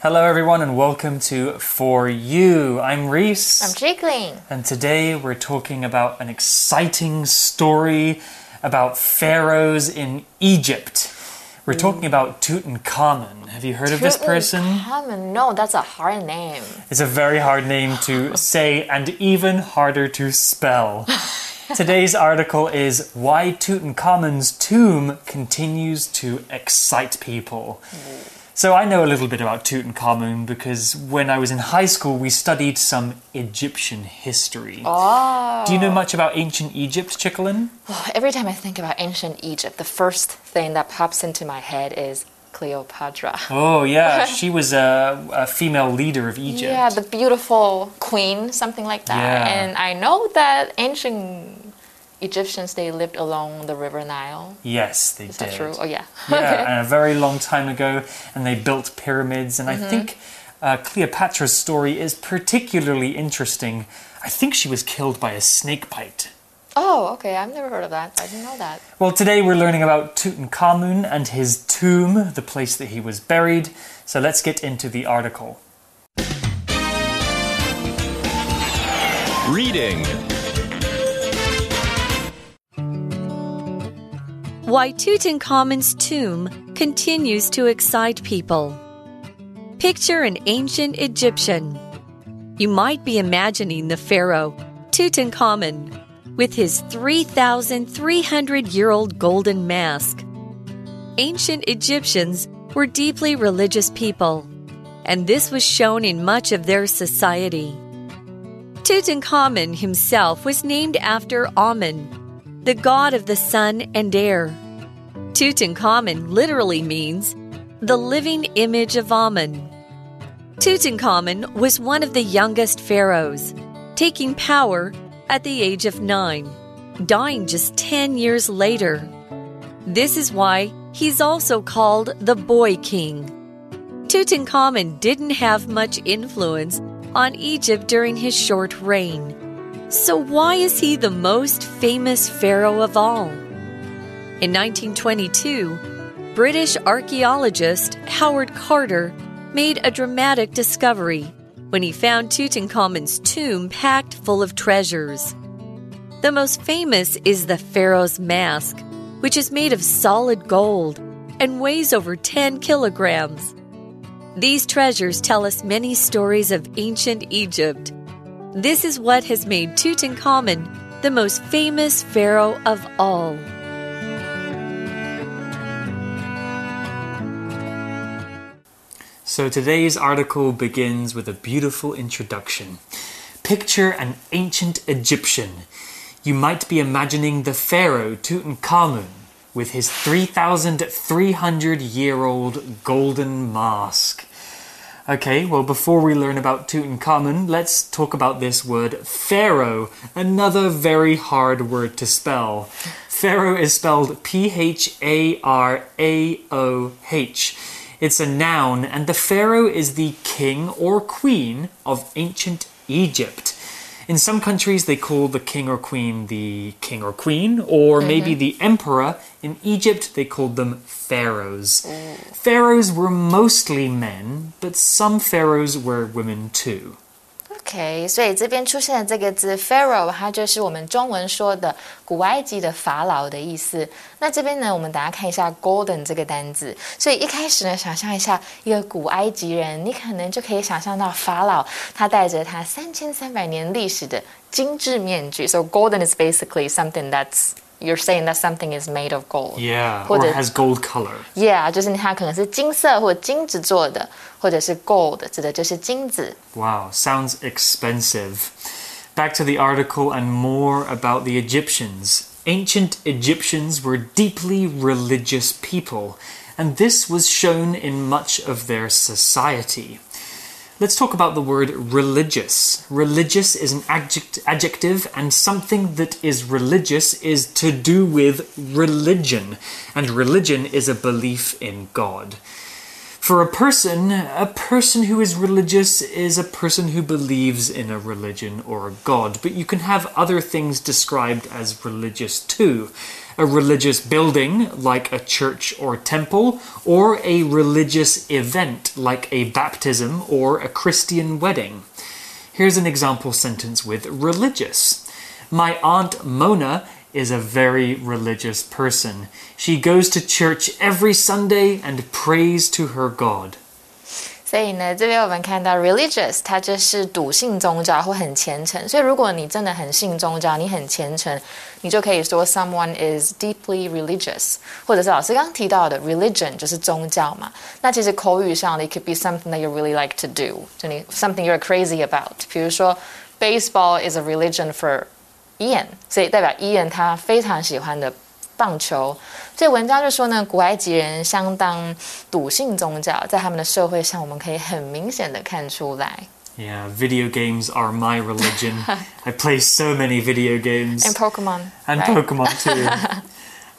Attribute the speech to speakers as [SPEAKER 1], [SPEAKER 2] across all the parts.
[SPEAKER 1] Hello, everyone, and welcome to For You. I'm Reese.
[SPEAKER 2] I'm Jiggling.
[SPEAKER 1] And today we're talking about an exciting story about pharaohs in Egypt. We're mm. talking about Tutankhamun. Have you heard of this person?
[SPEAKER 2] Tutankhamun. No, that's a hard name.
[SPEAKER 1] It's a very hard name to say and even harder to spell. Today's article is Why Tutankhamun's Tomb Continues to Excite People. So, I know a little bit about Tutankhamun because when I was in high school, we studied some Egyptian history.
[SPEAKER 2] Oh.
[SPEAKER 1] Do you know much about ancient Egypt, Chicklin?
[SPEAKER 2] Oh, every time I think about ancient Egypt, the first thing that pops into my head is Cleopatra.
[SPEAKER 1] Oh, yeah, she was a, a female leader of Egypt.
[SPEAKER 2] Yeah, the beautiful queen, something like that.
[SPEAKER 1] Yeah.
[SPEAKER 2] And I know that ancient Egyptians they lived along the River Nile.
[SPEAKER 1] Yes, they
[SPEAKER 2] Is
[SPEAKER 1] did.
[SPEAKER 2] that true? Oh yeah.
[SPEAKER 1] Yeah, and a very long time ago, and they built pyramids. And I
[SPEAKER 2] Mm-hmm.
[SPEAKER 1] think uh, Cleopatra's story is particularly interesting. I think she was killed by a snake bite.
[SPEAKER 2] Oh, okay. I've never heard of that. I didn't know that.
[SPEAKER 1] Well, today we're learning about Tutankhamun and his tomb, the place that he was buried. So let's get into the article.
[SPEAKER 3] Reading
[SPEAKER 4] Why Tutankhamun's tomb continues to excite people. Picture an ancient Egyptian. You might be imagining the pharaoh, Tutankhamun, with his 3,300 year old golden mask. Ancient Egyptians were deeply religious people, and this was shown in much of their society. Tutankhamun himself was named after Amun, the god of the sun and air. Tutankhamun literally means the living image of Amun. Tutankhamun was one of the youngest pharaohs, taking power at the age of nine, dying just 10 years later. This is why he's also called the Boy King. Tutankhamun didn't have much influence on Egypt during his short reign. So, why is he the most famous pharaoh of all? In 1922, British archaeologist Howard Carter made a dramatic discovery when he found Tutankhamun's tomb packed full of treasures. The most famous is the pharaoh's mask, which is made of solid gold and weighs over 10 kilograms. These treasures tell us many stories of ancient Egypt. This is what has made Tutankhamun the most famous pharaoh of all.
[SPEAKER 1] So today's article begins with a beautiful introduction. Picture an ancient Egyptian. You might be imagining the pharaoh Tutankhamun with his 3,300 year old golden mask. Okay, well, before we learn about Tutankhamun, let's talk about this word pharaoh, another very hard word to spell. Pharaoh is spelled P H A R A O H. It's a noun, and the pharaoh is the king or queen of ancient Egypt. In some countries, they call the king or queen the king or queen, or mm-hmm. maybe the emperor. In Egypt, they called them pharaohs. Pharaohs were mostly men, but some pharaohs were women too.
[SPEAKER 2] OK，所以这边出现的这个字 pharaoh，它就是我们中文说的古埃及的法老的意思。那这边呢，我们等下看一下 golden 这个单字。所以一开始呢，想象一下一个古埃及人，你可能就可以想象到法老他戴着他三千三百年历史的精致面具。So golden is basically something that's you're saying that something is made of gold.
[SPEAKER 1] Yeah,
[SPEAKER 2] 或
[SPEAKER 1] or
[SPEAKER 2] 者
[SPEAKER 1] has gold color.
[SPEAKER 2] Yeah，就是它可能是金色或金子做的，或者是 gold，指的就是金子。
[SPEAKER 1] Wow, sounds expensive. Back to the article and more about the Egyptians. Ancient Egyptians were deeply religious people, and this was shown in much of their society. Let's talk about the word religious. Religious is an adject- adjective, and something that is religious is to do with religion, and religion is a belief in God. For a person, a person who is religious is a person who believes in a religion or a god, but you can have other things described as religious too. A religious building, like a church or temple, or a religious event, like a baptism or a Christian wedding. Here's an example sentence with religious. My aunt Mona is a very religious person. She goes to church every Sunday and prays to her God.
[SPEAKER 2] 所以呢，这边我们看到 religious，它就是笃信宗教或很虔诚。所以如果你真的很信宗教，你很虔诚，你就可以说 someone is deeply religious，或者是老师刚刚提到的 religion 就是宗教嘛。那其实口语上 it could be something that you really like to do，就你 something you're crazy about。比如说 baseball is a religion for Ian，所以代表 Ian 他非常喜欢的棒球。所以文章就说呢，古埃及人相当笃信宗教，在他们的社会上，我们可以很明显的看出来。
[SPEAKER 1] Yeah, video games are my religion. I play so many video games.
[SPEAKER 2] And Pokemon.
[SPEAKER 1] And
[SPEAKER 2] right?
[SPEAKER 1] Pokemon too.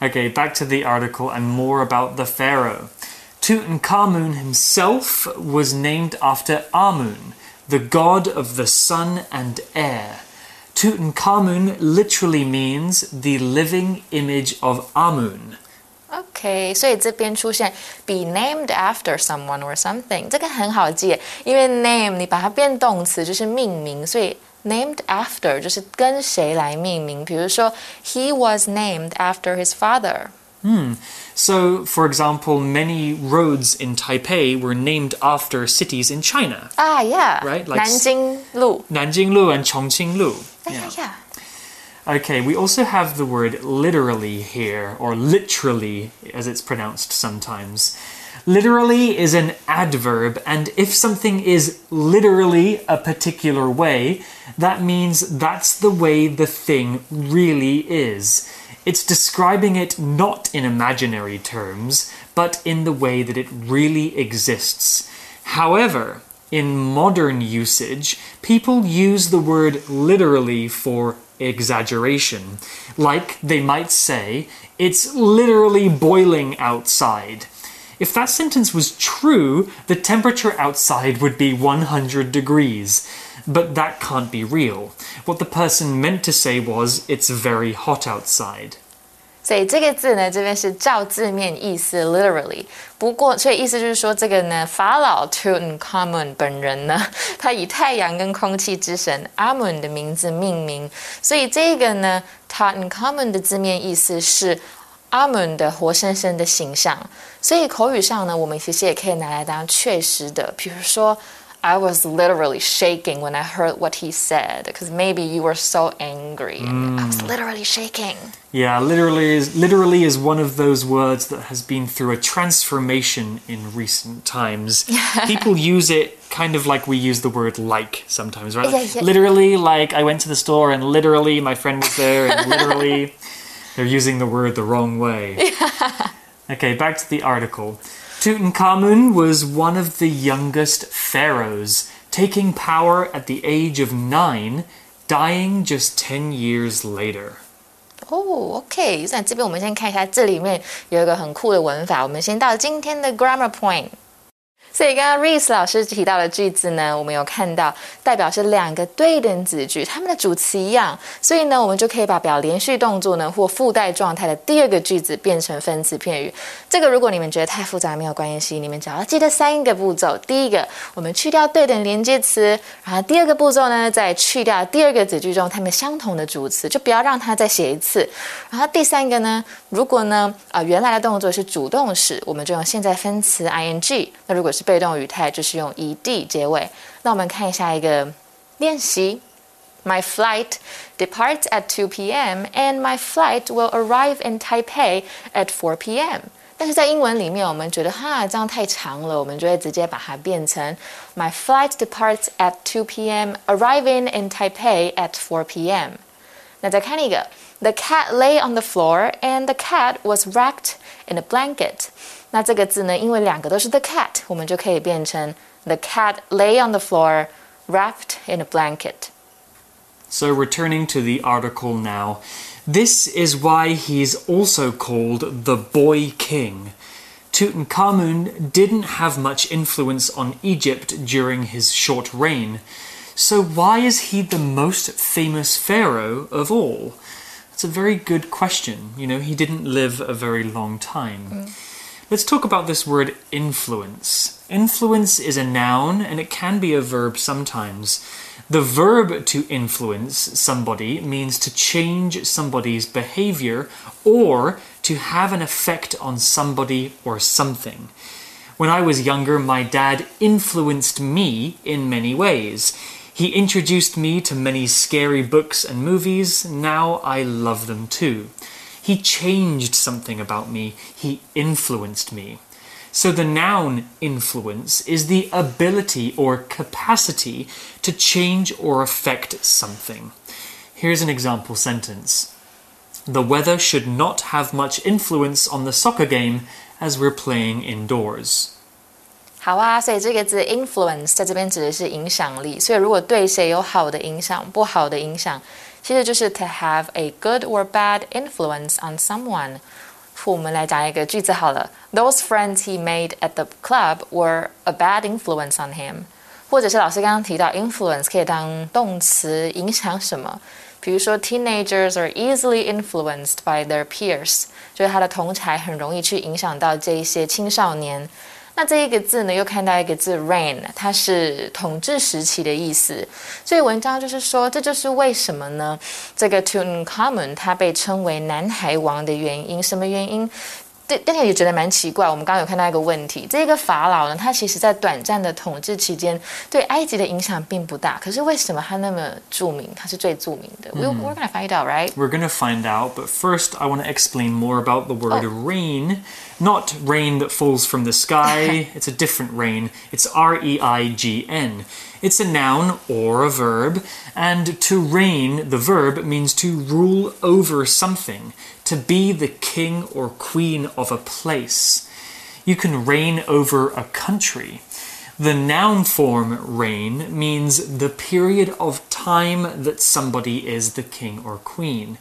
[SPEAKER 1] okay, back to the article and more about the pharaoh. Tutankhamun himself was named after Amun, the god of the sun and air. Tutankhamun literally means the living image of Amun.
[SPEAKER 2] OK，所以这边出现 be named after someone or something，这个很好记，因为 name 你把它变动词就是命名，所以 named after 就是跟谁来命名。比如说，He was named after his father。
[SPEAKER 1] Hmm. So, for example, many roads in Taipei were named after cities in China.
[SPEAKER 2] 啊，Yeah，
[SPEAKER 1] Right, like-
[SPEAKER 2] 南京路。
[SPEAKER 1] Nanjing Lu and Chongqing Lu.
[SPEAKER 2] yeah, yeah. yeah.
[SPEAKER 1] Okay, we also have the word literally here, or literally as it's pronounced sometimes. Literally is an adverb, and if something is literally a particular way, that means that's the way the thing really is. It's describing it not in imaginary terms, but in the way that it really exists. However, in modern usage, people use the word literally for exaggeration. Like they might say, it's literally boiling outside. If that sentence was true, the temperature outside would be 100 degrees. But that can't be real. What the person meant to say was, it's very hot outside.
[SPEAKER 2] 所以这个字呢，这边是照字面意思 literally。不过，所以意思就是说，这个呢，法老 Tutankhamun 本人呢，他以太阳跟空气之神阿 mun 的名字命名，所以这个呢，Tutankhamun 的字面意思是阿 mun 的活生生的形象。所以口语上呢，我们其实也可以拿来当确实的，比如说。I was literally shaking when I heard what he said because maybe you were so angry. And I was mm. literally shaking.
[SPEAKER 1] Yeah, literally is literally is one of those words that has been through a transformation in recent times. People use it kind of like we use the word like sometimes, right?
[SPEAKER 2] Yeah, yeah.
[SPEAKER 1] Literally, like I went to the store and literally my friend was there and literally they're using the word the wrong way. Okay, back to the article. Tutankhamun was one of the youngest pharaohs, taking power at the age of nine, dying just 10 years later.
[SPEAKER 2] 哦、o k 那这边我们先看一下，这里面有一个很酷的文法。我们先到今天的 grammar point。 所以刚刚 Reese 老师提到的句子呢，我们有看到代表是两个对等子句，它们的主词一样，所以呢，我们就可以把表连续动作呢或附带状态的第二个句子变成分词片语。这个如果你们觉得太复杂没有关系，你们只要记得三个步骤。第一个，我们去掉对等连接词，然后第二个步骤呢，再去掉第二个子句中它们相同的主词，就不要让它再写一次。然后第三个呢，如果呢啊、原来的动作是主动时，我们就用现在分词 ing；那如果是被动语态，就是用 ed 结尾。那我们看一下一个练习。My flight departs at 2 p.m. and my flight will arrive in Taipei at 4 p.m. 但是在英文里面，我们觉得哈这样太长了，我们就会直接把它变成 My flight departs at 2 p.m. arriving in Taipei at 4 p.m. 那再看一个，The cat lay on the floor and the cat was wrapped in a blanket。 那这个字呢，因为两个都是 the cat，我们就可以变成 The cat lay on the floor wrapped in a blanket。
[SPEAKER 1] So, returning to the article now, this is why he's also called the Boy King. Tutankhamun didn't have much influence on Egypt during his short reign. So, why is he the most famous pharaoh of all? It's a very good question. You know, he didn't live a very long time. Let's talk about this word influence. Influence is a noun and it can be a verb sometimes. The verb to influence somebody means to change somebody's behavior or to have an effect on somebody or something. When I was younger, my dad influenced me in many ways. He introduced me to many scary books and movies. Now I love them too. He changed something about me. He influenced me. So the noun influence is the ability or capacity to change or affect something. Here's an example sentence The weather should not have much influence on the soccer game as we're playing indoors.
[SPEAKER 2] 好啊，所以这个字 influence 在这边指的是影响力。所以如果对谁有好的影响、不好的影响， 其实就是 to have a good or bad influence on someone。我们来讲一个句子好了，Those friends he made at the club were a bad influence on him。或者是老师刚刚提到 influence 可以当动词，影响什么？比如说，teenagers are easily influenced by their peers，就是他的同才很容易去影响到这一些青少年。 那这一个字呢，又看到一个字 reign，它是统治时期的意思。所以文章就是说，这就是为什么呢？这个 Tutankhamun 他被称为南海王的原因，什么原因？对，大家也觉得蛮奇怪。我们刚刚有看到一个问题，这个法老呢，他其实在短暂的统治期间，对埃及的影响并不大。可是为什么他那么着名？他是最着名的。We we're gonna find out, right?
[SPEAKER 1] We're going to find out, but first I want to explain more about the word rain. Not rain that falls from the sky, it's a different rain. It's R E I G N. It's a noun or a verb, and to reign, the verb, means to rule over something, to be the king or queen of a place. You can reign over a country. The noun form reign means the period of time that somebody is the king or queen.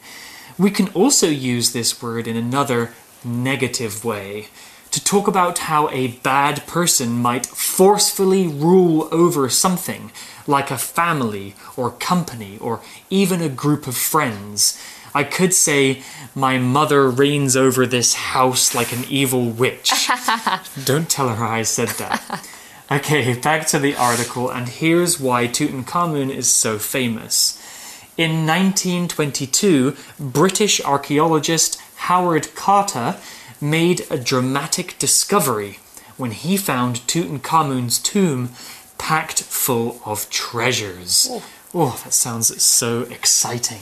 [SPEAKER 1] We can also use this word in another negative way to talk about how a bad person might forcefully rule over something, like a family or company or even a group of friends. I could say, My mother reigns over this house like an evil witch. Don't tell her I said that. Okay, back to the article, and here's why Tutankhamun is so famous. In 1922, British archaeologist Howard Carter made a dramatic discovery when he found Tutankhamun's tomb packed full of treasures. Oh. oh, that sounds so exciting.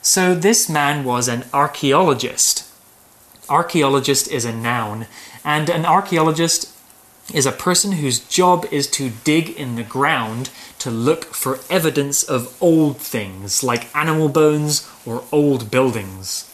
[SPEAKER 1] So, this man was an archaeologist. Archaeologist is a noun, and an archaeologist is a person whose job is to dig in the ground to look for evidence of old things like animal bones or old buildings.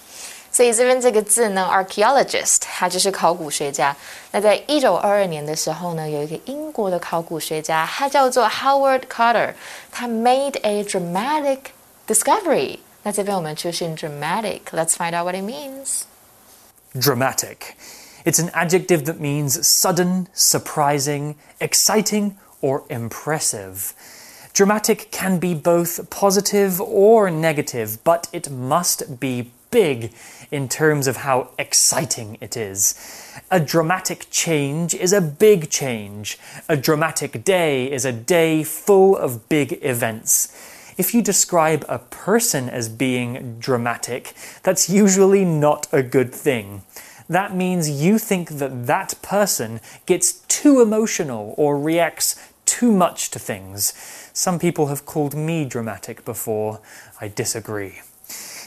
[SPEAKER 2] 所以这边这个字呢，archaeologist，他就是考古学家。那在一九二二年的时候呢，有一个英国的考古学家，他叫做 Howard Carter，他 made a dramatic discovery。那这边我们出现 dramatic，let's find out what it means。
[SPEAKER 1] Dramatic. It's an adjective that means sudden, surprising, exciting, or impressive. Dramatic can be both positive or negative, but it must be big in terms of how exciting it is. A dramatic change is a big change. A dramatic day is a day full of big events. If you describe a person as being dramatic, that's usually not a good thing. That means you think that that person gets too emotional or reacts too much to things. Some people have called me dramatic before. I disagree.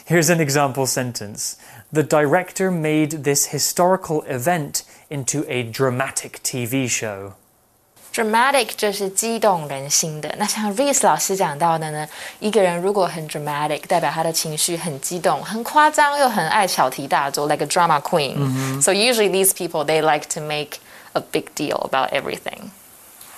[SPEAKER 1] Here's an example sentence The director made this historical event into a dramatic TV show.
[SPEAKER 2] dramatic 就是激动人心的。那像 Reese 老师讲到的呢，一个人如果很 dramatic，代表他的情绪很激动、很夸张，又很爱小题大做，like a drama queen。So usually these people they like to make a big deal about everything.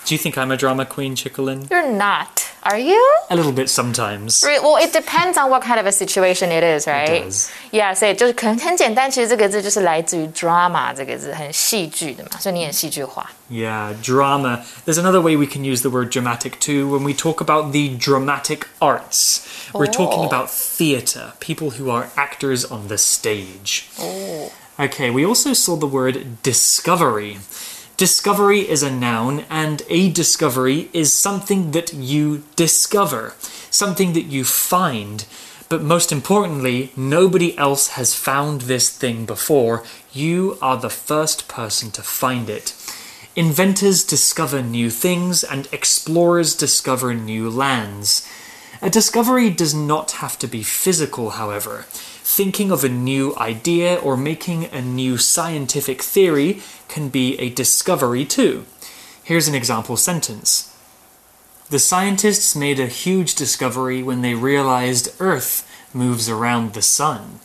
[SPEAKER 1] Do you think I'm a drama queen, Chickalin?
[SPEAKER 2] You're not. Are you?
[SPEAKER 1] A little bit sometimes.
[SPEAKER 2] Re- Well, it depends on what kind of a situation it is, right?
[SPEAKER 1] does.
[SPEAKER 2] Yeah，所以就是可能很简单，其实这个字就是来自于 drama 这个字，很戏剧的嘛，所以你很戏剧化。
[SPEAKER 1] Yeah, drama. There's another way we can use the word dramatic too when we talk about the dramatic arts. We're talking
[SPEAKER 2] Oh.
[SPEAKER 1] about theatre, people who are actors on the stage.
[SPEAKER 2] Oh.
[SPEAKER 1] Okay, we also saw the word discovery. Discovery is a noun, and a discovery is something that you discover, something that you find. But most importantly, nobody else has found this thing before. You are the first person to find it. Inventors discover new things, and explorers discover new lands. A discovery does not have to be physical, however. Thinking of a new idea or making a new scientific theory can be a discovery too. Here's an example sentence The scientists made a huge discovery when they realized Earth moves around the sun.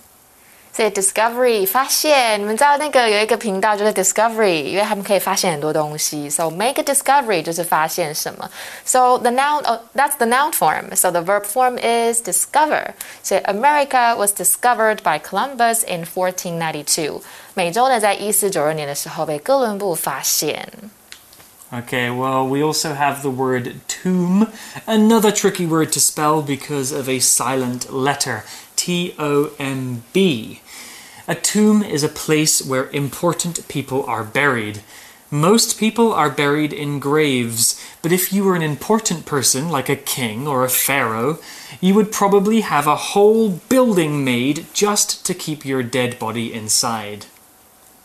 [SPEAKER 2] 所以 discovery 发现，你们知道那个有一个频道就是 discovery，因为他们可以发现很多东西。So make a discovery 就是发现什么。So the noun, oh, that's the noun form. So the verb form is discover. 所以 America was discovered by Columbus in 1492. 美洲呢，在一四九二年的时候被哥伦布发现。
[SPEAKER 1] Okay, well, we also have the word tomb, another tricky word to spell because of a silent letter T O M B. A tomb is a place where important people are buried. Most people are buried in graves, but if you were an important person, like a king or a pharaoh, you would probably have a whole building made just to keep your dead body inside.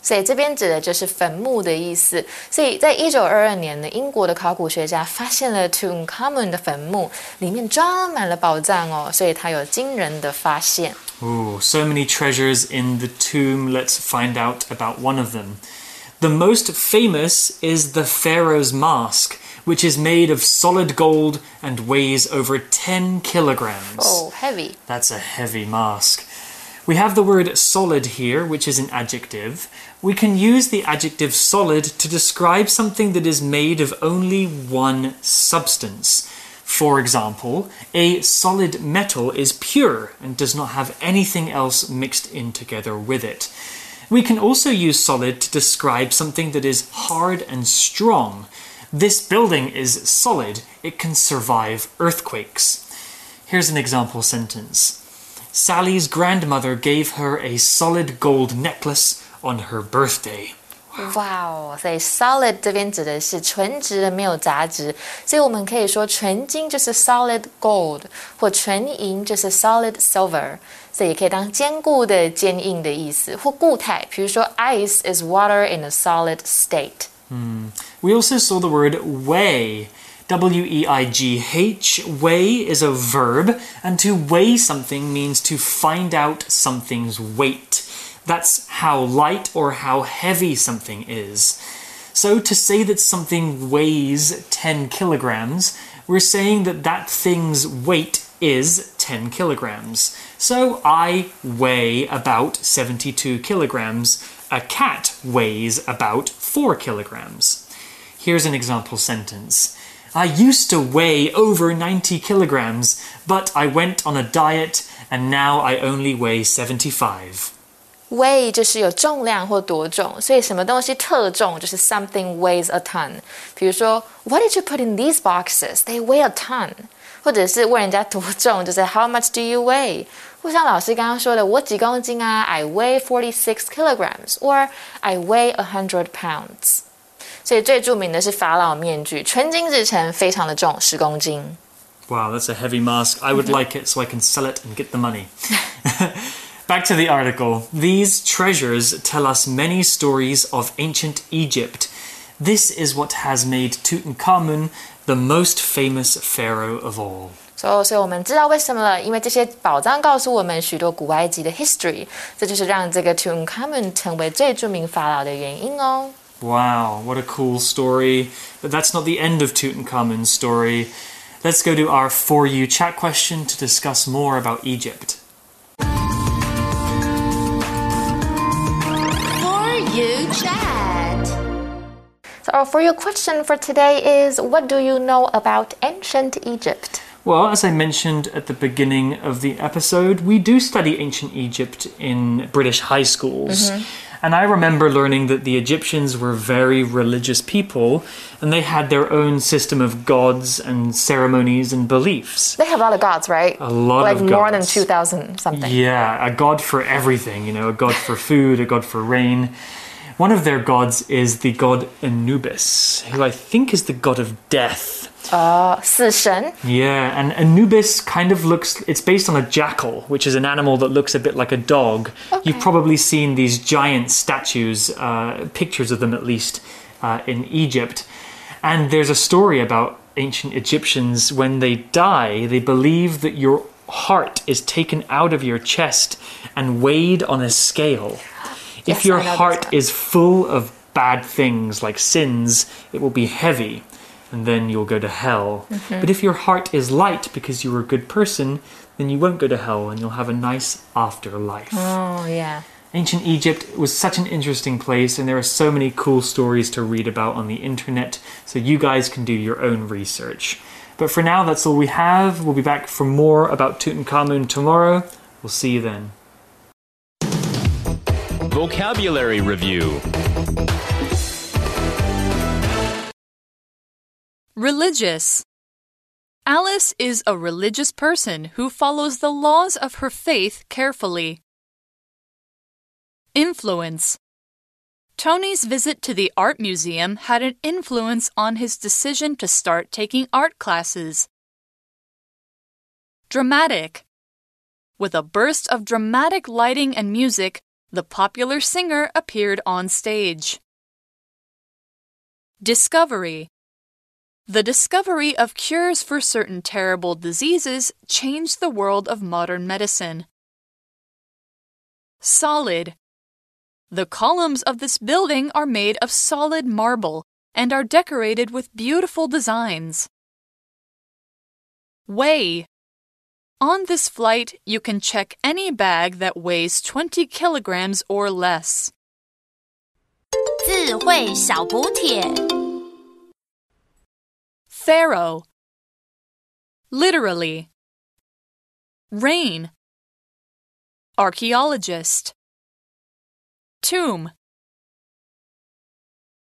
[SPEAKER 2] 所以这边指的就是坟墓的意思。所以在一九二二年呢，英国的考古学家发现了 Tutankhamun 的坟墓，里面装满了宝藏哦，所以他有惊人的发现。
[SPEAKER 1] Ooh, so many treasures in the tomb. Let's find out about one of them. The most famous is the Pharaoh's mask, which is made of solid gold and weighs over 10 kilograms.
[SPEAKER 2] Oh, heavy.
[SPEAKER 1] That's a heavy mask. We have the word solid here, which is an adjective. We can use the adjective solid to describe something that is made of only one substance. For example, a solid metal is pure and does not have anything else mixed in together with it. We can also use solid to describe something that is hard and strong. This building is solid, it can survive earthquakes. Here's an example sentence Sally's grandmother gave her a solid gold necklace on her birthday.
[SPEAKER 2] 哇哦，所以 solid 这边指的是纯直的，没有杂质，所以我们可以说纯金就是 solid gold，或纯银就是 solid silver，所以也可以当坚固的、坚硬的意思，或固态，比如说 ice is water in a solid state。
[SPEAKER 1] We also saw the word weigh. W E I G H. Weigh is a verb, and to weigh something means to find out something's weight. That's how light or how heavy something is. So, to say that something weighs 10 kilograms, we're saying that that thing's weight is 10 kilograms. So, I weigh about 72 kilograms. A cat weighs about 4 kilograms. Here's an example sentence. I used to weigh over 90 kilograms, but I went on a diet and now I only weigh 75.
[SPEAKER 2] weigh 就是有重量或多重，所以什么东西特重就是 something weighs a ton。比如说，What did you put in these boxes? They weigh a ton。或者是问人家多重，就是 How much do you weigh？或像老师刚刚说的，我几公斤啊？I weigh forty six kilograms，or I weigh a hundred pounds。 所以最着名的是法老面具，纯金制成，非常的重，十公斤。
[SPEAKER 1] Wow, that's a heavy mask. I would like it so I can sell it and get the money. Back to the article. These treasures tell us many stories of ancient Egypt. This is what has made Tutankhamun the most famous pharaoh of all.
[SPEAKER 2] 所以，所以我们知道为什么了，因为这些宝藏告诉我们许多古埃及的 history，这就是让这个 Tutankhamun 成为最着名法老的原因哦。
[SPEAKER 1] Wow, what a cool story. But that's not the end of Tutankhamun's story. Let's go to our For You chat question to discuss more about Egypt.
[SPEAKER 3] For you chat.
[SPEAKER 2] So, our for your question for today is What do you know about ancient Egypt?
[SPEAKER 1] Well, as I mentioned at the beginning of the episode, we do study ancient Egypt in British high schools. Mm-hmm. And I remember learning that the Egyptians were very religious people and they had their own system of gods and ceremonies and beliefs.
[SPEAKER 2] They have a lot of gods, right?
[SPEAKER 1] A lot
[SPEAKER 2] like
[SPEAKER 1] of
[SPEAKER 2] more than 2,000 something.
[SPEAKER 1] Yeah, a god for everything, you know, a god for food, a god for rain. One of their gods is the god Anubis, who I think is the god of death.
[SPEAKER 2] 死神
[SPEAKER 1] Yeah, and Anubis kind of looks, it's based on a jackal, which is an animal that looks a bit like a dog. You've probably seen these giant statues, uh, pictures of them at least, uh, in Egypt. And there's a story about ancient Egyptians when they die, they believe that your heart is taken out of your chest and weighed on a scale.
[SPEAKER 2] Yes,
[SPEAKER 1] if your
[SPEAKER 2] I know this
[SPEAKER 1] heart is full of bad things like sins, it will be heavy and then you'll go to hell.
[SPEAKER 2] Mm-hmm.
[SPEAKER 1] But if your heart is light because you were a good person, then you won't go to hell and you'll have a nice afterlife.
[SPEAKER 2] Oh, yeah.
[SPEAKER 1] Ancient Egypt was such an interesting place, and there are so many cool stories to read about on the internet, so you guys can do your own research. But for now, that's all we have. We'll be back for more about Tutankhamun tomorrow. We'll see you then.
[SPEAKER 5] Vocabulary Review
[SPEAKER 6] Religious. Alice is a religious person who follows the laws of her faith carefully. Influence. Tony's visit to the art museum had an influence on his decision to start taking art classes. Dramatic. With a burst of dramatic lighting and music, the popular singer appeared on stage. Discovery. The discovery of cures for certain terrible diseases changed the world of modern medicine. Solid. The columns of this building are made of solid marble and are decorated with beautiful designs. Weigh. On this flight, you can check any bag that weighs 20 kilograms or less. Pharaoh, Literally. Reign. Archaeologist. Tomb.